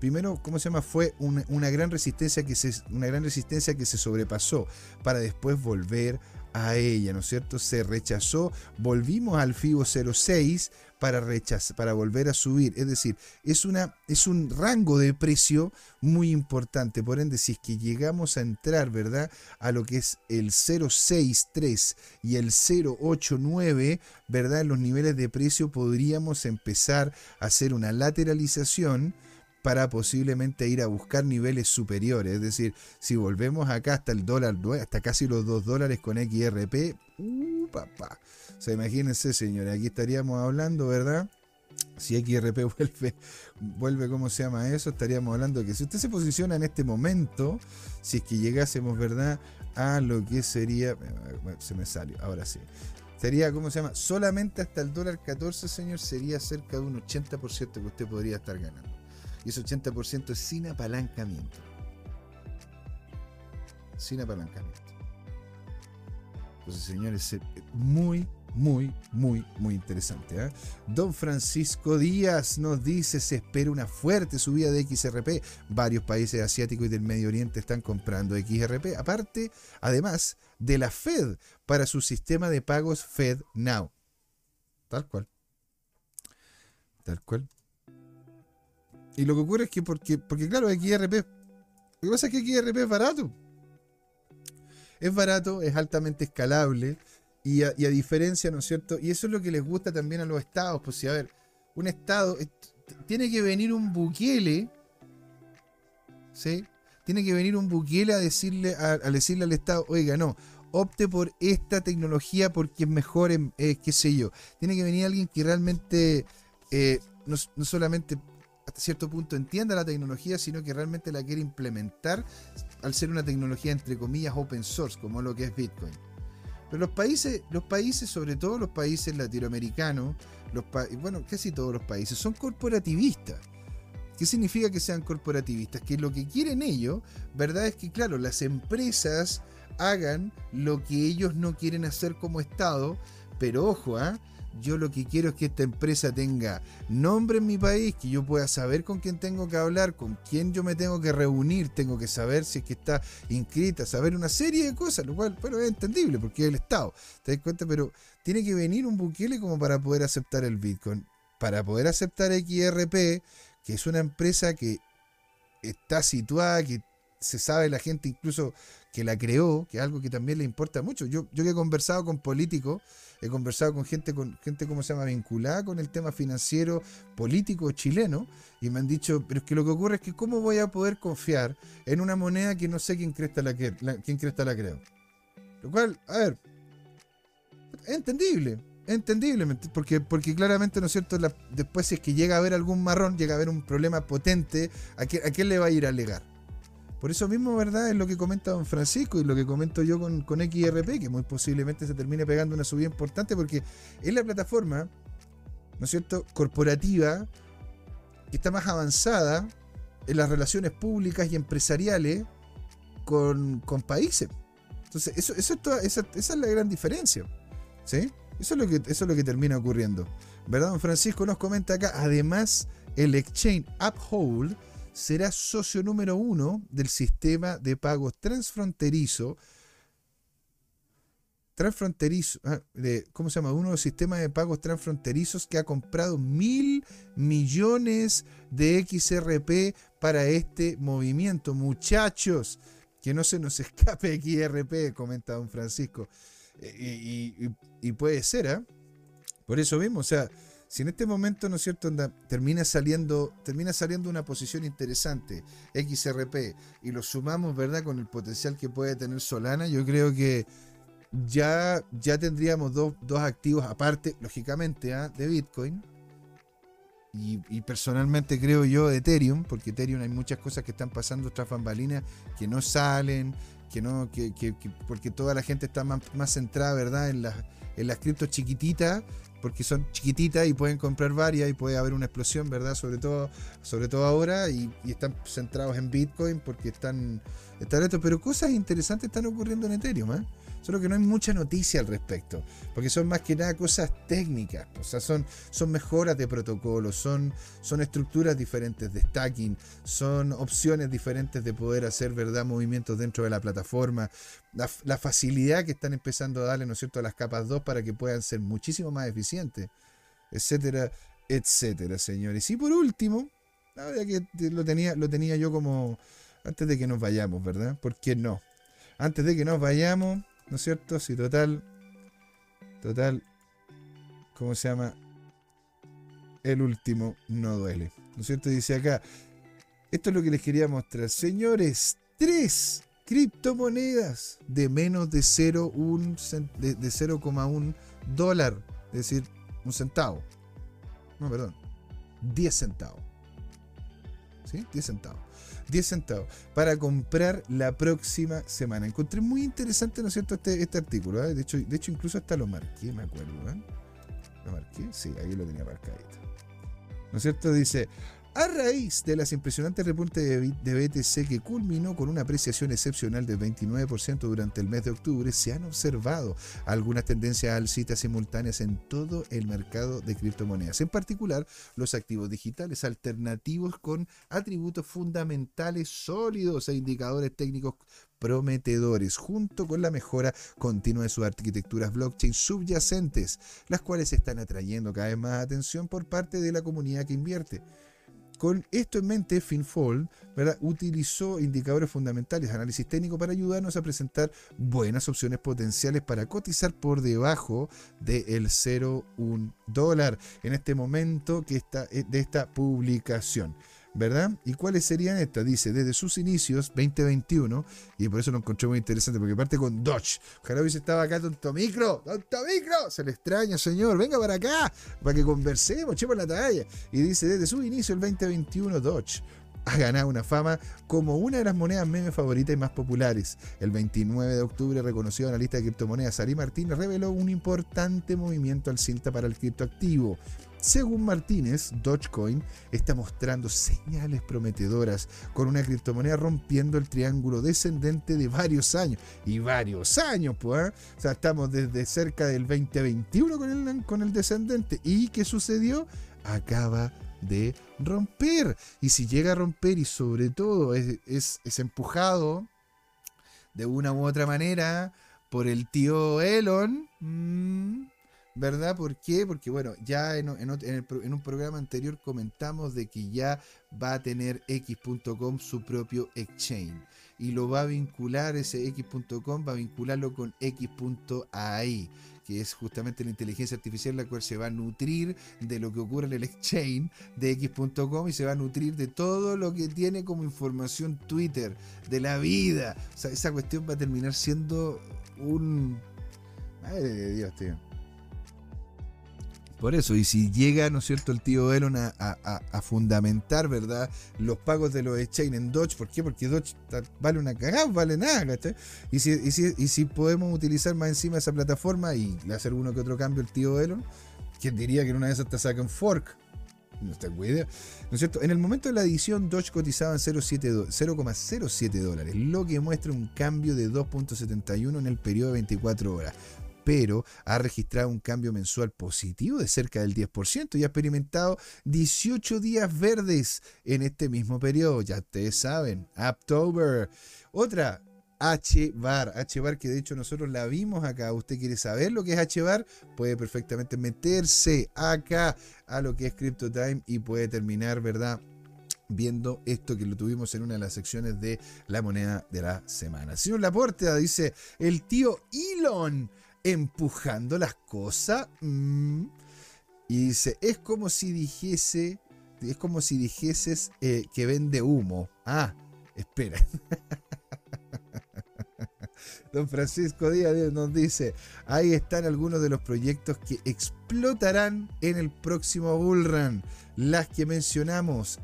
primero, ¿cómo se llama? Fue una, una, gran resistencia que se, una gran resistencia que se sobrepasó para después volver a ella, ¿no es cierto? Se rechazó, volvimos al FIBO 06 para, rechazar, para volver a subir, es decir, es, una, es un rango de precio muy importante, por ende, si es que llegamos a entrar, ¿verdad? A lo que es el 063 y el 089, ¿verdad? En los niveles de precio podríamos empezar a hacer una lateralización, para posiblemente ir a buscar niveles superiores. Es decir, si volvemos acá hasta el dólar, hasta casi los 2 dólares con XRP, uh, papá. O sea, imagínense, señores, aquí estaríamos hablando, ¿verdad? Si XRP vuelve, vuelve, ¿cómo se llama eso? Estaríamos hablando que si usted se posiciona en este momento, si es que llegásemos, ¿verdad? A lo que sería, se me salió, ahora sí. Sería, ¿cómo se llama? Solamente hasta el dólar 14, señor, sería cerca de un 80% que usted podría estar ganando y ese 80% es sin apalancamiento. Sin apalancamiento. Entonces, señores, es muy, muy, muy, muy interesante. ¿eh? Don Francisco Díaz nos dice, se espera una fuerte subida de XRP. Varios países asiáticos y del Medio Oriente están comprando XRP. Aparte, además de la Fed para su sistema de pagos Fed Now. Tal cual. Tal cual. Y lo que ocurre es que porque, porque claro, XRP, lo que pasa es que XRP es barato. Es barato, es altamente escalable y a, diferencia, ¿no es cierto? Y eso es lo que les gusta también a los estados. Pues si, a ver, un estado, tiene que venir un buquele, ¿sí? Tiene que venir un buquele a decirle, a, decirle al estado, oiga, no, opte por esta tecnología porque es mejor, eh, qué sé yo. Tiene que venir alguien que realmente eh, no, no solamente hasta cierto punto entienda la tecnología, sino que realmente la quiere implementar al ser una tecnología entre comillas open source, como lo que es Bitcoin. Pero los países, los países, sobre todo los países latinoamericanos, los bueno, casi todos los países, son corporativistas. ¿Qué significa que sean corporativistas? Que lo que quieren ellos, ¿verdad? Es que, claro, las empresas hagan lo que ellos no quieren hacer como Estado, pero ojo, ¿ah? Yo lo que quiero es que esta empresa tenga nombre en mi país, que yo pueda saber con quién tengo que hablar, con quién yo me tengo que reunir, tengo que saber si es que está inscrita, saber una serie de cosas, lo cual, bueno, es entendible porque es el Estado, ¿te das cuenta? Pero tiene que venir un Bukele como para poder aceptar el Bitcoin. Para poder aceptar XRP, que es una empresa que está situada, que se sabe la gente incluso que la creó, que es algo que también le importa mucho. Yo, yo que he conversado con políticos, he conversado con gente, con gente, ¿cómo se llama?, vinculada con el tema financiero político chileno, y me han dicho, pero es que lo que ocurre es que ¿cómo voy a poder confiar en una moneda que no sé quién cresta la, quién cresta la creo? Lo cual, a ver, es entendible, es entendible, porque, porque claramente, ¿no es cierto?, después si es que llega a haber algún marrón, llega a haber un problema potente, ¿a, ¿a quién le va a ir a alegar? Por eso mismo, ¿verdad? Es lo que comenta don Francisco y lo que comento yo con, XRP, que muy posiblemente se termine pegando una subida importante porque es la plataforma, ¿no es cierto?, corporativa que está más avanzada en las relaciones públicas y empresariales con, países. Entonces, eso, eso esa, esa, es la gran diferencia. ¿Sí? Eso es, lo que, eso es lo que termina ocurriendo. ¿Verdad? Don Francisco nos comenta acá, además, el exchange Uphold será socio número uno del sistema de pagos transfronterizo. Transfronterizo, ah, ¿cómo se llama? Uno de los sistemas de pagos transfronterizos que ha comprado mil millones de XRP para este movimiento. Muchachos, que no se nos escape XRP, comenta don Francisco. Eh, y, puede ser, ¿ah? Por eso mismo, o sea, si en este momento, ¿no es cierto?, termina saliendo, termina saliendo una posición interesante, XRP, y lo sumamos, ¿verdad?, con el potencial que puede tener Solana, yo creo que ya, ya tendríamos dos, activos aparte, lógicamente, ¿ah? de Bitcoin. Y, personalmente creo yo de Ethereum, porque Ethereum hay muchas cosas que están pasando tras bambalinas que no salen, que no, que, porque toda la gente está más, centrada, ¿verdad?, en las, en las criptos chiquititas, porque son chiquititas y pueden comprar varias y puede haber una explosión, ¿verdad? Sobre todo, sobre todo ahora, y, y están centrados en Bitcoin porque están, están esto, pero cosas interesantes están ocurriendo en Ethereum, ¿eh? Solo que no hay mucha noticia al respecto, porque son más que nada cosas técnicas, o sea, son, son mejoras de protocolo, son, son estructuras diferentes de stacking, son opciones diferentes de poder hacer verdad movimientos dentro de la plataforma, la, facilidad que están empezando a darle, ¿no es cierto?, a las capas 2 para que puedan ser muchísimo más eficientes, etcétera, etcétera, señores. Y por último, la verdad que lo tenía, lo tenía yo como antes de que nos vayamos, ¿verdad? ¿Por qué no? Antes de que nos vayamos, ¿No es cierto? Sí, total. Total. ¿Cómo se llama? El último no duele. ¿No es cierto? Dice acá. Esto es lo que les quería mostrar. Señores, tres criptomonedas de menos de 0,1 de, de 0,1 dólar. Es decir, un centavo. No, perdón. 10 centavos. ¿Sí? 10 centavos. 10 centavos para comprar la próxima semana. Encontré muy interesante, ¿no es cierto?, este, este artículo. ¿eh? De, hecho, de hecho, incluso hasta lo marqué, me acuerdo. ¿eh? ¿Lo marqué? Sí, ahí lo tenía marcadito. ¿No es cierto? Dice, a raíz de las impresionantes repuntes de BTC que culminó con una apreciación excepcional del 29% durante el mes de octubre, se han observado algunas tendencias alcistas simultáneas en todo el mercado de criptomonedas, en particular los activos digitales alternativos con atributos fundamentales sólidos e indicadores técnicos prometedores, junto con la mejora continua de sus arquitecturas blockchain subyacentes, las cuales están atrayendo cada vez más atención por parte de la comunidad que invierte. Con esto en mente, FinFold ¿verdad? utilizó indicadores fundamentales, análisis técnico, para ayudarnos a presentar buenas opciones potenciales para cotizar por debajo del 0,1 dólar en este momento que está, eh, de esta publicación. ¿Verdad? ¿Y cuáles serían estas? Dice, desde sus inicios, 2021, y por eso lo encontré muy interesante, porque parte con Dodge. Ojalá hubiese estaba acá, tonto micro, tonto micro, se le extraña, señor, venga para acá, para que conversemos, echemos la talla. Y dice, desde su inicio, el 2021, Dodge ha ganado una fama como una de las monedas memes favoritas y más populares. El 29 de octubre, reconocido en la lista de criptomonedas, Ari Martínez reveló un importante movimiento al cinta para el criptoactivo. Según Martínez, Dogecoin está mostrando señales prometedoras con una criptomoneda rompiendo el triángulo descendente de varios años. Y varios años, pues. ¿eh? O sea, estamos desde cerca del 2021 con el, con el descendente. ¿Y qué sucedió? Acaba de romper. Y si llega a romper y sobre todo es, es, empujado de una u otra manera por el tío Elon, mm, ¿Verdad? ¿Por qué? Porque bueno, ya en, un programa anterior comentamos de que ya va a tener X.com su propio exchange. Y lo va a vincular, ese X.com va a vincularlo con X.ai, que es justamente la inteligencia artificial la cual se va a nutrir de lo que ocurre en el exchange de X.com y se va a nutrir de todo lo que tiene como información Twitter, de la vida. O sea, esa cuestión va a terminar siendo un... Madre de Dios, tío por eso, y si llega, ¿no es cierto?, el tío Elon a, fundamentar, ¿verdad?, los pagos de los exchange en Dodge, ¿por qué? Porque Dodge vale una cagada, vale nada, ¿cachai? Y si, y, si, podemos utilizar más encima esa plataforma y hacer uno que otro cambio el tío Elon, ¿quién diría que en una de esas te saca un fork? No está cuida. ¿No es cierto? En el momento de la edición, Dodge cotizaba en 0,07 dólares, lo que muestra un cambio de 2.71 en el periodo de 24 horas pero ha registrado un cambio mensual positivo de cerca del 10% y ha experimentado 18 días verdes en este mismo periodo. Ya ustedes saben, October. Otra, H-Bar. H-Bar que de hecho nosotros la vimos acá. ¿Usted quiere saber lo que es H-Bar? Puede perfectamente meterse acá a lo que es CryptoTime y puede terminar, ¿verdad? viendo esto que lo tuvimos en una de las secciones de la moneda de la semana. Señor Laporte dice, el tío Elon empujando las cosas. Mm. Y dice, es como si dijese, es como si dijeses eh, que vende humo. Ah, espera. Don Francisco Díaz nos dice, ahí están algunos de los proyectos que explotarán en el próximo Bullrun. Las que mencionamos,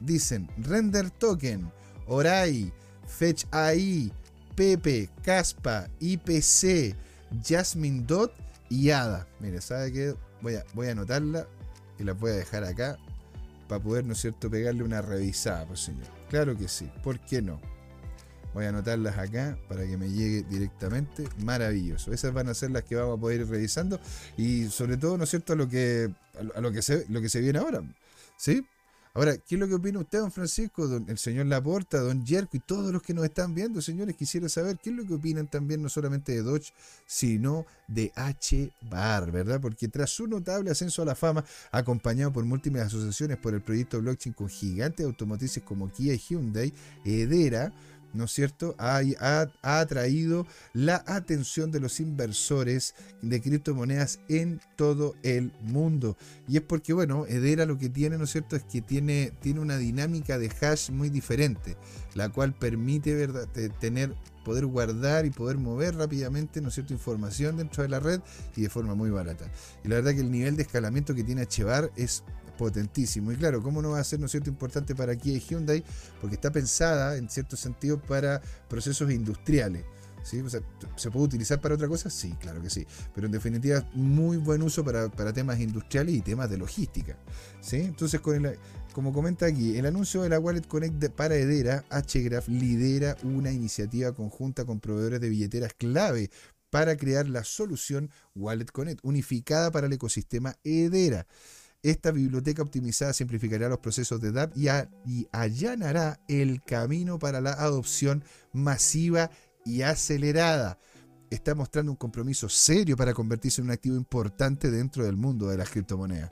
dicen Render Token, Orai, Fetch AI, Pepe, Caspa, IPC, Jasmine Dot y Ada. Mire, ¿sabe qué? Voy a, voy anotarla y la voy a dejar acá para poder, ¿no es cierto?, pegarle una revisada, pues señor. Claro que sí, ¿por qué no? Voy a anotarlas acá para que me llegue directamente. Maravilloso. Esas van a ser las que vamos a poder ir revisando. Y sobre todo, ¿no es cierto?, a lo que, lo que, se, lo que se viene ahora. ¿Sí? Ahora, ¿qué es lo que opina usted, don Francisco, don, el señor Laporta, don Yerko y todos los que nos están viendo, señores? Quisiera saber qué es lo que opinan también no solamente de Dodge, sino de H-Bar, ¿verdad? Porque tras su notable ascenso a la fama, acompañado por múltiples asociaciones por el proyecto blockchain con gigantes automotrices como Kia y Hyundai, Hedera, ¿no es cierto?, ha, atraído la atención de los inversores de criptomonedas en todo el mundo. Y es porque, bueno, Edera lo que tiene, ¿no es cierto?, es que tiene, tiene una dinámica de hash muy diferente, la cual permite ¿verdad? tener poder guardar y poder mover rápidamente ¿no es cierto? información dentro de la red y de forma muy barata. Y la verdad que el nivel de escalamiento que tiene Chevar es potentísimo. Y claro, ¿cómo no va a ser ¿no cierto? importante para Kia y Hyundai? Porque está pensada, en cierto sentido, para procesos industriales. ¿Sí? ¿Se puede utilizar para otra cosa? Sí, claro que sí. Pero en definitiva, muy buen uso para, temas industriales y temas de logística. ¿sí? Entonces, como comenta aquí, el anuncio de la Wallet Connect para Hedera, HGraph lidera una iniciativa conjunta con proveedores de billeteras clave para crear la solución Wallet Connect, unificada para el ecosistema Hedera. Esta biblioteca optimizada simplificará los procesos de DAP y, allanará el camino para la adopción masiva y acelerada. Está mostrando un compromiso serio para convertirse en un activo importante dentro del mundo de las criptomonedas.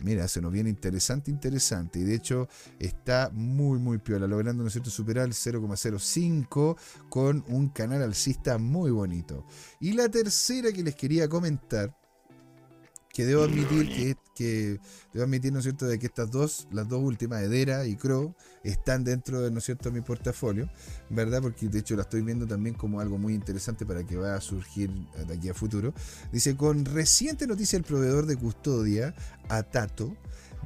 Mira, se nos viene interesante, interesante. Y de hecho está muy, muy piola, logrando, ¿no es cierto?, superar el 0,05 con un canal alcista muy bonito. Y la tercera que les quería comentar que debo admitir que, que debo admitir, ¿no es cierto?, de que estas dos, las dos últimas, Edera y Crow, están dentro de, ¿no es cierto?, mi portafolio, ¿verdad? Porque de hecho la estoy viendo también como algo muy interesante para que vaya a surgir de aquí a futuro. Dice, con reciente noticia el proveedor de custodia, Atato,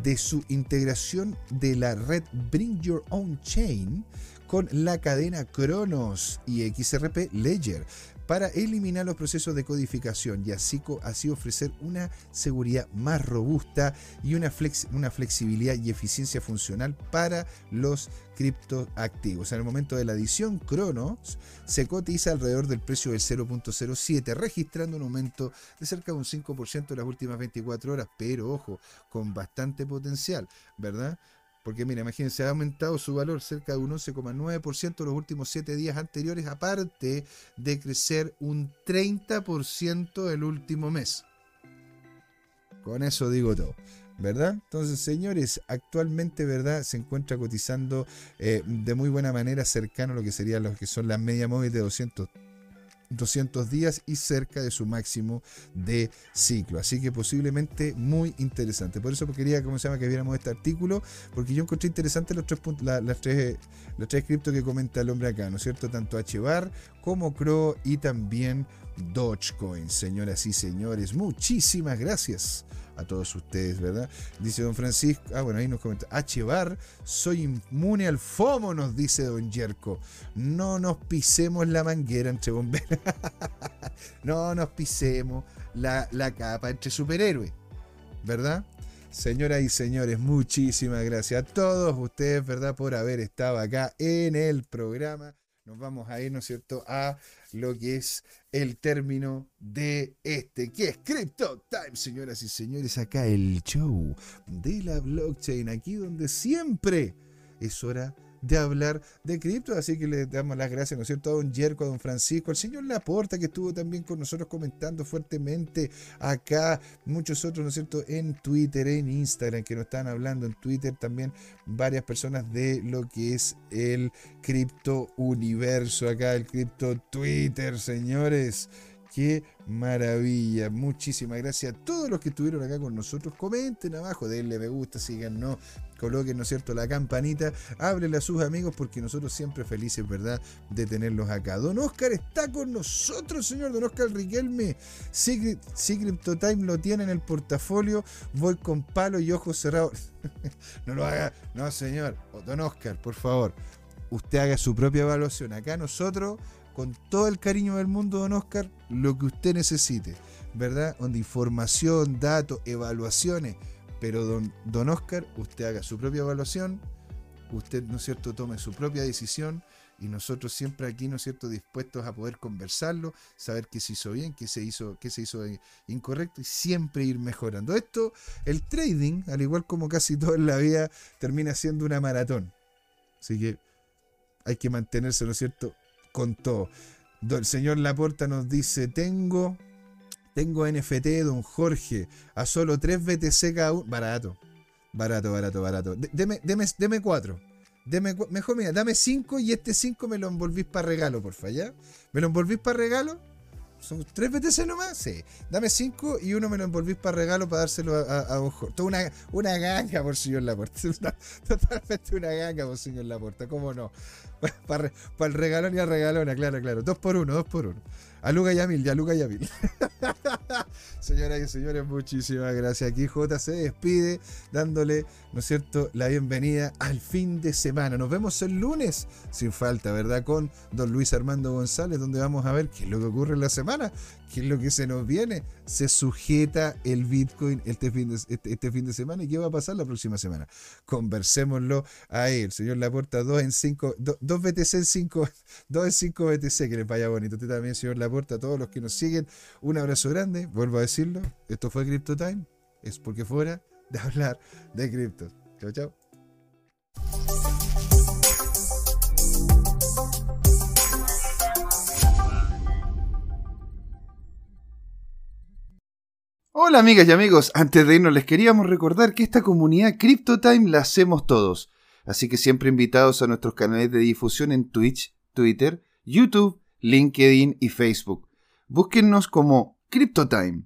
de su integración de la red Bring Your Own Chain con la cadena Cronos y XRP Ledger para eliminar los procesos de codificación y así, así ofrecer una seguridad más robusta y una, flexibilidad y eficiencia funcional para los criptoactivos. En el momento de la adición, Cronos se cotiza alrededor del precio del 0.07, registrando un aumento de cerca de un 5% en las últimas 24 horas, pero ojo, con bastante potencial, ¿verdad? Porque mira, imagínense, ha aumentado su valor cerca de un 11,9% los últimos 7 días anteriores, aparte de crecer un 30% el último mes. Con eso digo todo. ¿verdad? Entonces, señores, actualmente, ¿verdad? Se encuentra cotizando eh, de muy buena manera cercano a lo que serían lo que son las media móviles de 200 200 días y cerca de su máximo de ciclo. Así que posiblemente muy interesante. Por eso quería, ¿cómo se llama?, que viéramos este artículo, porque yo encontré interesante los tres puntos, las, tres, los tres criptos que comenta el hombre acá, ¿no es cierto? Tanto HBAR como CRO y también Dogecoin. Señoras y señores, muchísimas gracias a todos ustedes, ¿verdad? Dice don Francisco, ah, bueno, ahí nos comenta, H. Bar, soy inmune al FOMO, nos dice don Yerko. No nos pisemos la manguera entre bomberos. no nos pisemos la, la capa entre superhéroes, ¿verdad? Señoras y señores, muchísimas gracias a todos ustedes, ¿verdad? Por haber estado acá en el programa. Nos vamos a ir, ¿no es cierto?, a lo que es el término de este, que es Crypto Time, señoras y señores, acá el show de la blockchain, aquí donde siempre es hora de hablar de cripto. Así que le damos las gracias, ¿no es cierto?, a don Yerko, a don Francisco, al señor Laporta, que estuvo también con nosotros comentando fuertemente acá, muchos otros, ¿no es cierto?, en Twitter, en Instagram, que nos están hablando en Twitter también varias personas de lo que es el cripto universo acá, el cripto Twitter, señores Qué maravilla. Muchísimas gracias a todos los que estuvieron acá con nosotros. Comenten abajo, denle me gusta, síganos, coloquen, ¿no es cierto?, la campanita, ábrele a sus amigos porque nosotros siempre felices, ¿verdad?, de tenerlos acá. Don Oscar está con nosotros, señor Don Oscar Riquelme. Secret, Secret Time lo tiene en el portafolio. Voy con palo y ojos cerrados. no lo haga, no, señor. Don Oscar, por favor, usted haga su propia evaluación. Acá nosotros con todo el cariño del mundo, don Oscar, lo que usted necesite, ¿verdad? Donde información, datos, evaluaciones. Pero don, don Oscar, usted haga su propia evaluación, usted, ¿no es cierto?, tome su propia decisión y nosotros siempre aquí, ¿no es cierto?, dispuestos a poder conversarlo, saber qué se hizo bien, qué se hizo, qué se hizo incorrecto y siempre ir mejorando. Esto, el trading, al igual como casi todo en la vida, termina siendo una maratón. Así que hay que mantenerse, ¿no es cierto?, con todo. El señor Laporta nos dice, tengo, tengo NFT, don Jorge, a solo 3 BTC cada uno. Barato, barato, barato, barato. Deme, deme, deme 4. Deme, mejor mira, dame 5 y este 5 me lo envolvís para regalo, porfa, ¿ya? ¿Me lo envolvís para regalo? ¿Son 3 BTC nomás? Sí. Dame 5 y uno me lo envolvís para regalo para dárselo a, a, Jorge. Toda una, una ganga por señor Laporta. totalmente una ganga por señor Laporta, ¿cómo no? Para, el regalón y a regalona, claro, claro. Dos por uno, dos por uno. A Luca y a Mil, ya Luca y a Mil. Señoras y señores, muchísimas gracias. Aquí J se despide dándole, ¿no es cierto?, la bienvenida al fin de semana. Nos vemos el lunes, sin falta, ¿verdad? Con don Luis Armando González, donde vamos a ver qué es lo que ocurre en la semana, qué es lo que se nos viene. Se sujeta el Bitcoin este fin de, este, este fin de semana y qué va a pasar la próxima semana. Conversémoslo ahí. El señor Laporta, 2 en 5, 2 BTC en 5, 2 en 5 BTC, que les vaya bonito. Usted también, señor Laporta, a todos los que nos siguen, un abrazo grande. Vuelvo a decirlo, esto fue Crypto Time. Es porque fuera de hablar de cripto. Chao, chao. Hola amigas y amigos, antes de irnos les queríamos recordar que esta comunidad CryptoTime la hacemos todos, así que siempre invitados a nuestros canales de difusión en Twitch, Twitter, YouTube, LinkedIn y Facebook. Búsquennos como CryptoTime,